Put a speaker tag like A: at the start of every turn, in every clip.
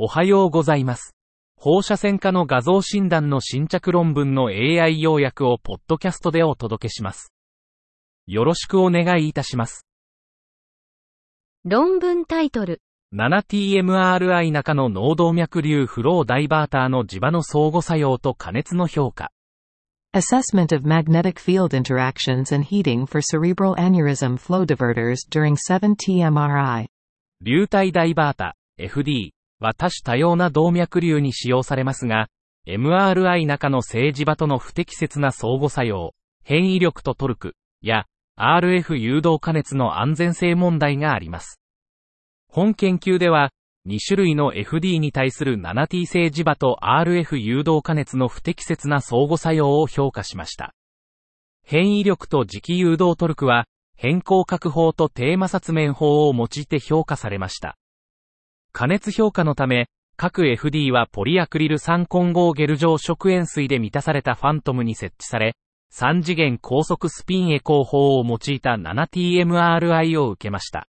A: おはようございます。放射線科の画像診断の新着論文の AI 要約をポッドキャストでお届けします。よろしくお願いいたします。
B: 論文タイトル、
A: 7TMRI 中の脳動脈瘤フローダイバーターの磁場の相互作用と加熱の評価。
C: Assessment of magnetic field interactions and heating for cerebral aneurysm flow diverters during 7TMRI.
A: 流体ダイバータ、FD は多種多様な動脈瘤に使用されますが、MRI 中の正磁場との不適切な相互作用、変異力とトルクや RF 誘導加熱の安全性問題があります。本研究では、2種類の FD に対する 7T 性磁場と RF 誘導加熱の不適切な相互作用を評価しました。変異力と磁気誘導トルクは、変更角法とテーマ殺面法を用いて評価されました。加熱評価のため、各 FD はポリアクリル酸混合ゲル状食塩水で満たされたファントムに設置され、3次元高速スピンエコー法を用いた 7TMRI を受けました。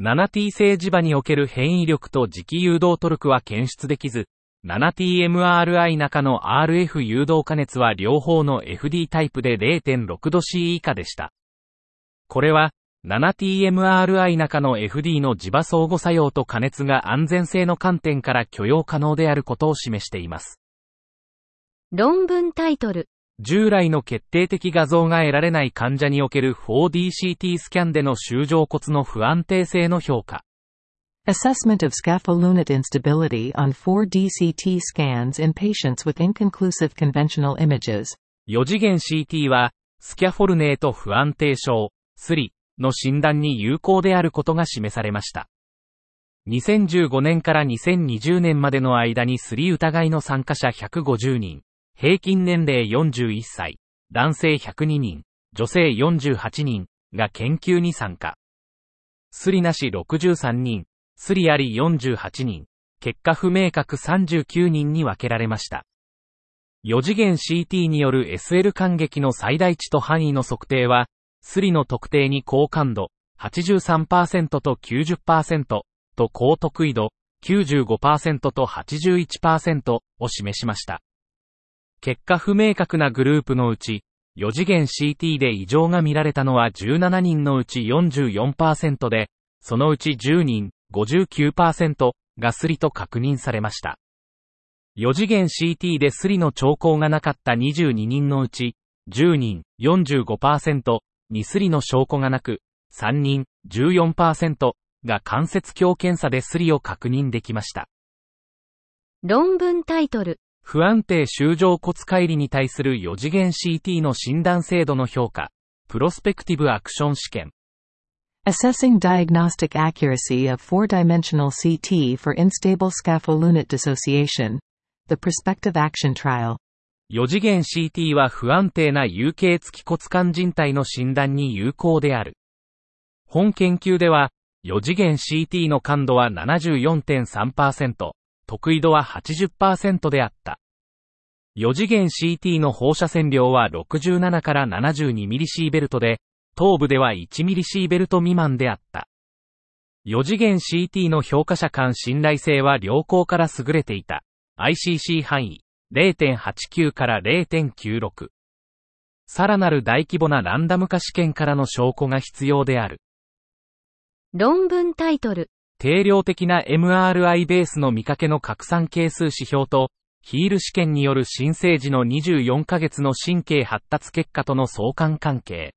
A: 7T 性磁場における変異力と磁気誘導トルクは検出できず、7TMRI 中の RF 誘導加熱は両方の FD タイプで 0.6°C 以下でした。これは、7TMRI 中の FD の磁場相互作用と加熱が安全性の観点から許容可能であることを示しています。
B: 論文タイトル、
A: 従来の決定的画像が得られない患者における 4DCT スキャンでの周状骨の不安定性の評価。
C: Assessment of scapholunate instability on 4DCT scans in patients with inconclusive conventional images.
A: 4次元 CT は、スキャフォルネート不安定症、スリの診断に有効であることが示されました。2015年から2020年までの間にスリ疑いの参加者150人、平均年齢41歳、男性102人、女性48人が研究に参加。スリなし63人、スリあり48人、結果不明確39人に分けられました。4次元 CT による SL 感激の最大値と範囲の測定は、スリの特定に高感度83%と90%と高得意度95%と81%を示しました。結果不明確なグループのうち、4次元 CT で異常が見られたのは17人のうち44%で、そのうち10人59%がスリと確認されました。4次元 CT でスリの兆候がなかった22人のうち、10人45%にスリの証拠がなく、3人14%が関節鏡検査でスリを確認できました。
B: 論文タイトル、
A: 不安定周状骨乖離に対する4次元 CT の診断精度の評価、プロスペクティブアクション試験。
C: Assessing diagnostic accuracy of four-dimensional CT for instable scapholunate dissociation. The prospective action trial.
A: 4次元 CT は不安定な有形付き骨幹人体の診断に有効である。本研究では、4次元 CT の感度は74.3%、得意度は80%であった。4次元 CT の放射線量は67から72ミリシーベルトで、頭部では1ミリシーベルト未満であった。4次元 CT の評価者間信頼性は良好から優れていた。ICC 範囲0.89から0.96。さらなる大規模なランダム化試験からの証拠が必要である。
B: 論文タイトル、
A: 定量的な MRI ベースの見かけの拡散係数指標と、ヒール試験による新生児の24ヶ月の神経発達結果との相関関係。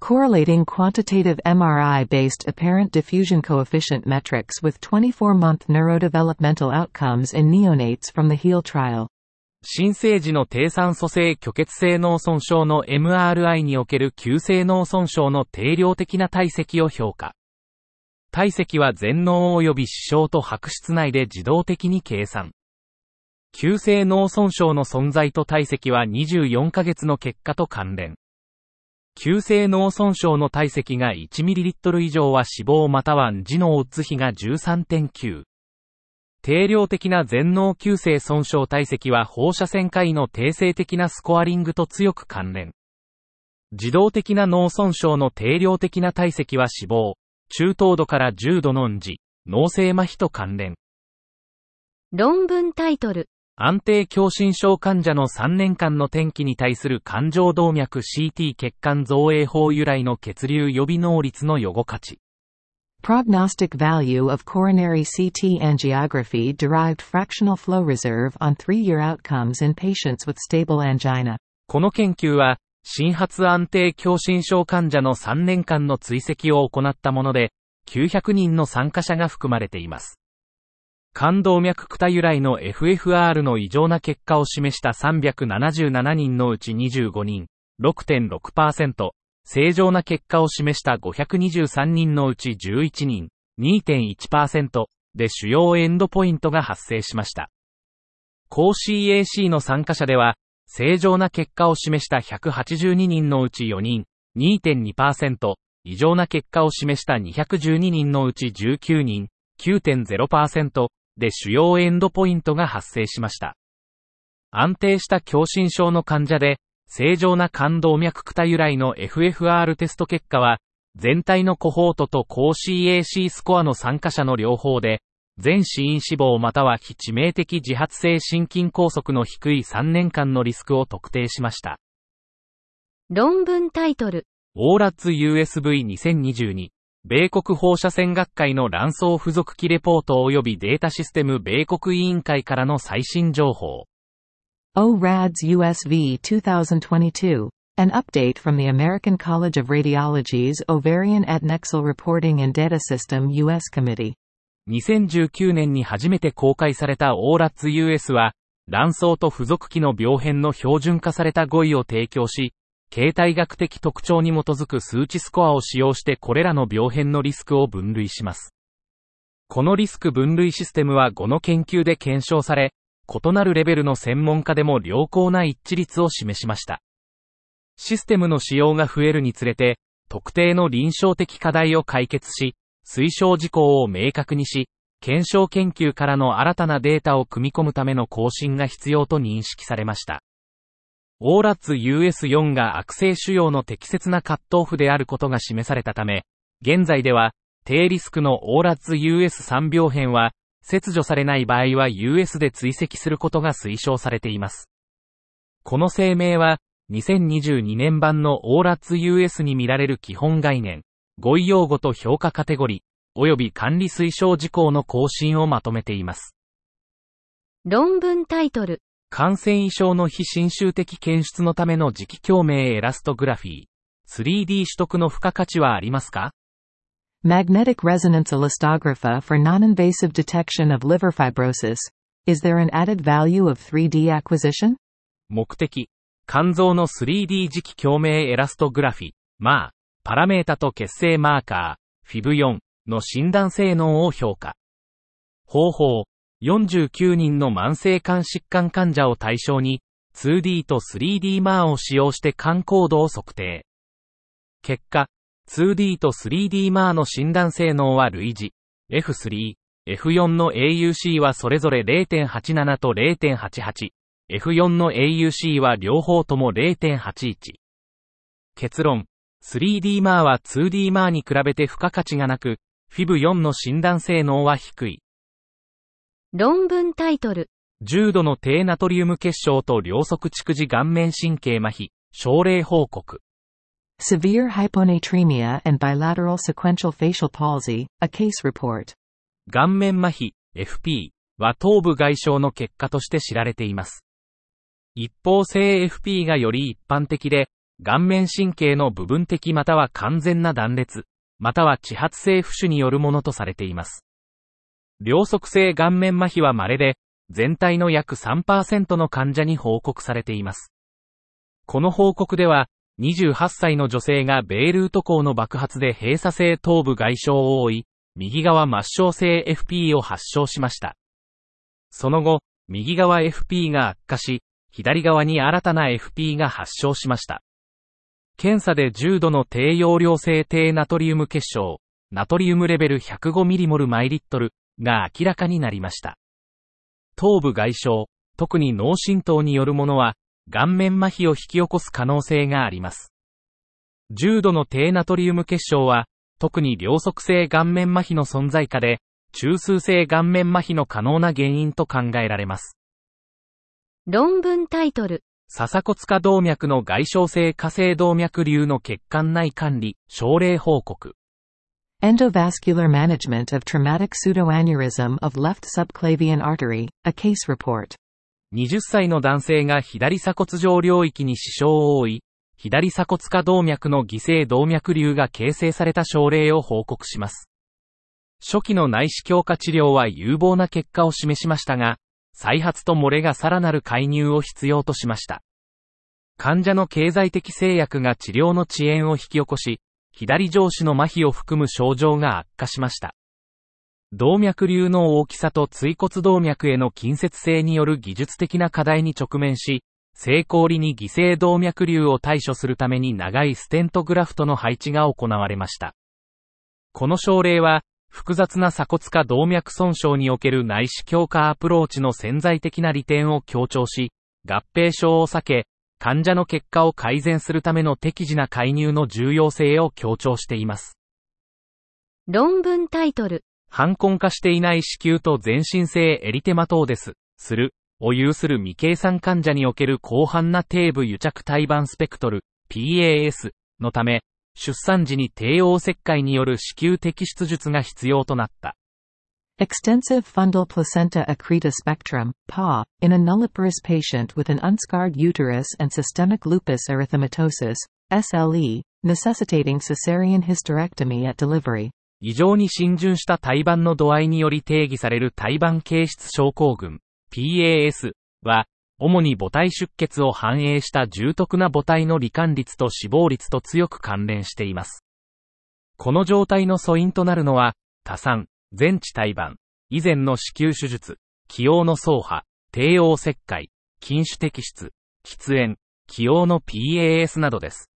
C: Correlating quantitative MRI-based apparent diffusion coefficient metrics with 24-month neurodevelopmental outcomes in neonates from the HEAL trial.
A: 新生児の低酸素性虚血性脳損傷の MRI における急性脳損傷の定量的な体積を評価。体積は全脳及び視床と白質内で自動的に計算。急性脳損傷の存在と体積は24ヶ月の結果と関連。急性脳損傷の体積が 1ml 以上は死亡または児のオッズ比が13.9。定量的な全脳急性損傷体積は放射線科医の定性的なスコアリングと強く関連。自動的な脳損傷の定量的な体積は死亡、中等度から重度のん児、脳性麻痺と関連。
B: 論文タイトル。
A: 安定狭心症患者の3年間の転機に対する感情動脈 CT 血管造影法由来の血流予備能率の予後価値。
C: Prognostic value of coronary CT angiography derived fractional flow reserve on three-year outcomes in patients with stable angina.
A: この研究は、心発安定狭心症患者の3年間の追跡を行ったもので、900人の参加者が含まれています。冠動脈クタ由来の FFR の異常な結果を示した377人のうち25人、6.6%、正常な結果を示した523人のうち11人、2.1%で主要エンドポイントが発生しました。高 CAC の参加者では、正常な結果を示した182人のうち4人、2.2%、異常な結果を示した212人のうち19人、9.0%で主要エンドポイントが発生しました。安定した狭心症の患者で、正常な冠動脈クタ由来の FFR テスト結果は、全体のコホートと高 CAC スコアの参加者の両方で、全死因死亡または非致命的自発性心筋梗塞の低い3年間のリスクを特定しました。
B: 論文タイトル。
A: オーラッツ USB2022 米国放射線学会の卵巣付属機レポート及びデータシステム米国委員会からの最新情報。
C: ORADS USV 2022. An update from the American College of Radiology's Ovarian Adnexal Reporting and Data System US Committee.
A: 2019年に初めて公開された ORATS-US は、卵巣と付属機の病変の標準化された語彙を提供し、形態学的特徴に基づく数値スコアを使用してこれらの病変のリスクを分類します。このリスク分類システムは5の研究で検証され、異なるレベルの専門家でも良好な一致率を示しました。システムの使用が増えるにつれて、特定の臨床的課題を解決し、推奨事項を明確にし、検証研究からの新たなデータを組み込むための更新が必要と認識されました。オーラッツ US4 が悪性腫瘍の適切なカットオフであることが示されたため、現在では、低リスクのオーラッツ US3 病変は、切除されない場合は US で追跡することが推奨されています。この声明は、2022年版のオーラッツ US に見られる基本概念、語彙用語と評価カテゴリー、及び管理推奨事項の更新をまとめています。
B: 論文タイトル。
A: 感染異症の非侵襲的検出のための磁気共鳴エラストグラフィー。3D 取得の付加価値はありますか？
C: Magnetic resonance elastographer for non-invasive detection of liver fibrosis. Is there an added value of 3D acquisition?
A: 目的。肝臓の 3D 磁気共鳴エラストグラフィ、まあ、パラメータと結成マーカー、FIB4 の診断性能を評価。方法。49人の慢性肝疾患患者を対象に、2D と 3D マーを使用して肝高度を測定。結果、2D と 3D マーの診断性能は類似。F3、F4 の AUC はそれぞれ0.87と0.88。F4 の AUC は両方とも0.81。結論。3D マーは 2D マーに比べて付加価値がなく、FIB4 の診断性能は低い。
B: 論文タイトル。
A: 重度の低ナトリウム結晶と両側蓄字顔面神経麻痺、症例報告。
C: Severe hyponatremia and bilateral sequential facial palsy, a case report.
A: 顔面麻痺、FP は頭部外傷の結果として知られています。一方性 FP がより一般的で、顔面神経の部分的または完全な断裂、または地発性浮腫によるものとされています。両側性顔面麻痺は稀で、全体の約3%の患者に報告されています。この報告では、28歳の女性がベールート港の爆発で閉鎖性頭部外傷を負い、右側末梢性 FP を発症しました。その後、右側 FP が悪化し、左側に新たな FP が発症しました。検査で重度の低容量性低ナトリウム結晶、ナトリウムレベル 105ml マイリットルが明らかになりました。頭部外傷、特に脳震盪によるものは、顔面麻痺を引き起こす可能性があります。重度の低ナトリウム結晶は、特に両側性顔面麻痺の存在下で、中枢性顔面麻痺の可能な原因と考えられます。
B: 論文タイトル、
A: 笹骨下動脈の外傷性火性動脈瘤の血管内管理、症例報告。
C: Endovascular management of traumatic pseudoaneurysm of left subclavian artery, a case report.
A: 20歳の男性が左鎖骨上領域に支障を負い、左鎖骨下動脈の犠牲動脈瘤が形成された症例を報告します。初期の内視鏡下治療は有望な結果を示しましたが、再発と漏れがさらなる介入を必要としました。患者の経済的制約が治療の遅延を引き起こし、左上肢の麻痺を含む症状が悪化しました。動脈瘤の大きさと椎骨動脈への近接性による技術的な課題に直面し、成功裏に犠牲動脈瘤を対処するために長いステントグラフトの配置が行われました。この症例は、複雑な鎖骨下動脈損傷における内視鏡下アプローチの潜在的な利点を強調し、合併症を避け、患者の結果を改善するための適時な介入の重要性を強調しています。
B: 論文タイトル、
A: 反根化していない子宮と全身性エリテマトーデス、する、を有する未計算患者における広範な低部癒着胎盤スペクトル、PAS のため、出産時に帝王切開による子宮摘出術が必要となった。
C: Extensive fundal placenta accreta spectrum, PA, in a nulliparous patient with an unscarred uterus and systemic lupus erythematosus, SLE, necessitating cesarean hysterectomy at delivery.
A: 異常に浸潤した胎盤の度合いにより定義される胎盤形質症候群、PAS は、主に母体出血を反映した重篤な母体の罹患率と死亡率と強く関連しています。この状態の素因となるのは、多産、全治胎盤、以前の子宮手術、起用の走破、帝王切開、禁酒摘出、喫煙、起用の PAS などです。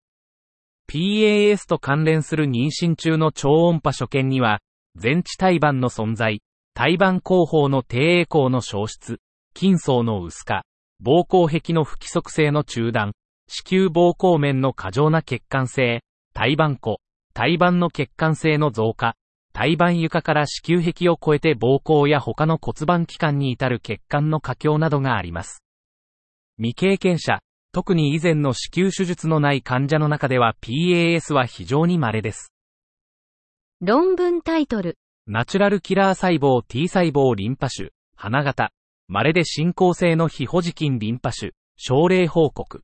A: PAS と関連する妊娠中の超音波所見には、全治胎盤の存在、胎盤後方の低栄光の消失、筋層の薄化、膀胱壁の不規則性の中断、子宮膀胱面の過剰な血管性、胎盤湖、胎盤の血管性の増加、胎盤床から子宮壁を越えて膀胱や他の骨盤器官に至る血管の過強などがあります。未経験者、特に以前の子宮手術のない患者の中では PAS は非常に稀です。
B: 論文タイトル、
A: ナチュラルキラー細胞 T 細胞リンパ種、花形、稀で進行性の非ホジキンリンパ種、症例報告。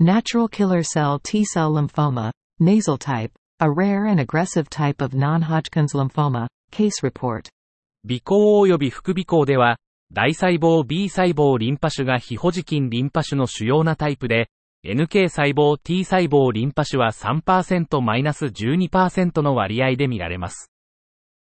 C: Natural killer cell T cell lymphoma, nasal type, a rare and aggressive type of non Hodgkin's lymphoma, case report.
A: 微孔及び副微孔では、大細胞 B 細胞リンパ種が非ホジキンリンパ種の主要なタイプで、NK 細胞 T 細胞リンパ種は 3%-12% の割合で見られます。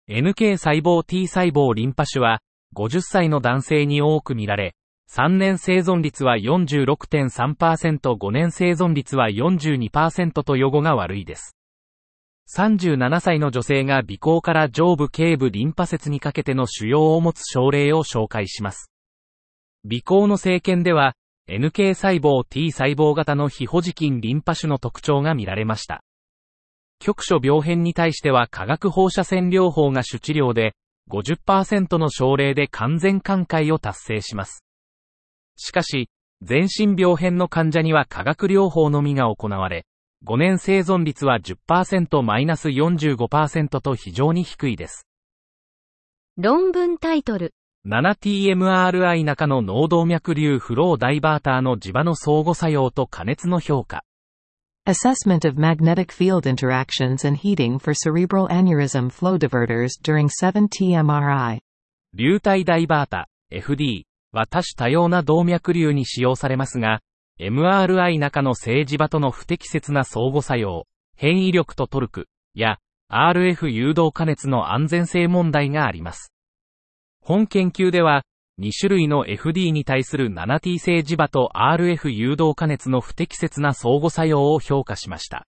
A: NK 細胞 T 細胞リンパ種は、50歳の男性に多く見られ、3年生存率は46.3%、5年生存率は42%と予後が悪いです。37歳の女性が鼻孔から上部頸部リンパ節にかけての腫瘍を持つ症例を紹介します。鼻孔の生検では、NK 細胞 T 細胞型の非ホジキンリンパ種の特徴が見られました。局所病変に対しては化学放射線療法が主治療で、50%の症例で完全寛解を達成します。しかし、全身病変の患者には化学療法のみが行われ、5年生存率は 10%-45% と非常に低いです。
B: 論文タイトル、
A: 7TMRI 中の脳動脈瘤フローダイバーターの磁場の相互作用と加熱の評価。
C: Assessment of magnetic field interactions and heating for cerebral aneurysm flow diverters during 7T-MRI.
A: 流体ダイバータ、FD は多種多様な動脈瘤に使用されますが、MRI 中の正磁場との不適切な相互作用、変異力とトルクや RF 誘導加熱の安全性問題があります。本研究では、2種類の FD に対する 7T 性磁場と RF 誘導加熱の不適切な相互作用を評価しました。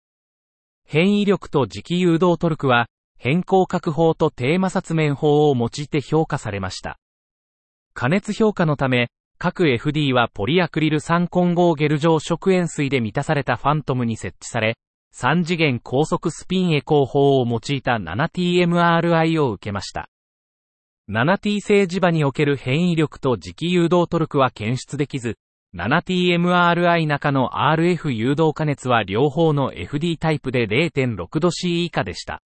A: 変異力と磁気誘導トルクは、変更角法とテーマ殺面法を用いて評価されました。加熱評価のため、各 FD はポリアクリル酸混合ゲル状食塩水で満たされたファントムに設置され、3次元高速スピンエコー法を用いた 7TMRI を受けました。7T 性磁場における変異力と磁気誘導トルクは検出できず、7TMRI 中の RF 誘導加熱は両方の FD タイプで0.6度 C 以下でした。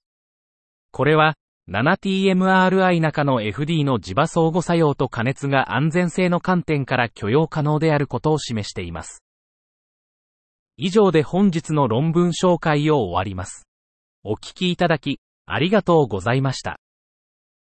A: これは、7TMRI 中の FD の磁場相互作用と加熱が安全性の観点から許容可能であることを示しています。以上で本日の論文紹介を終わります。お聞きいただき、ありがとうございました。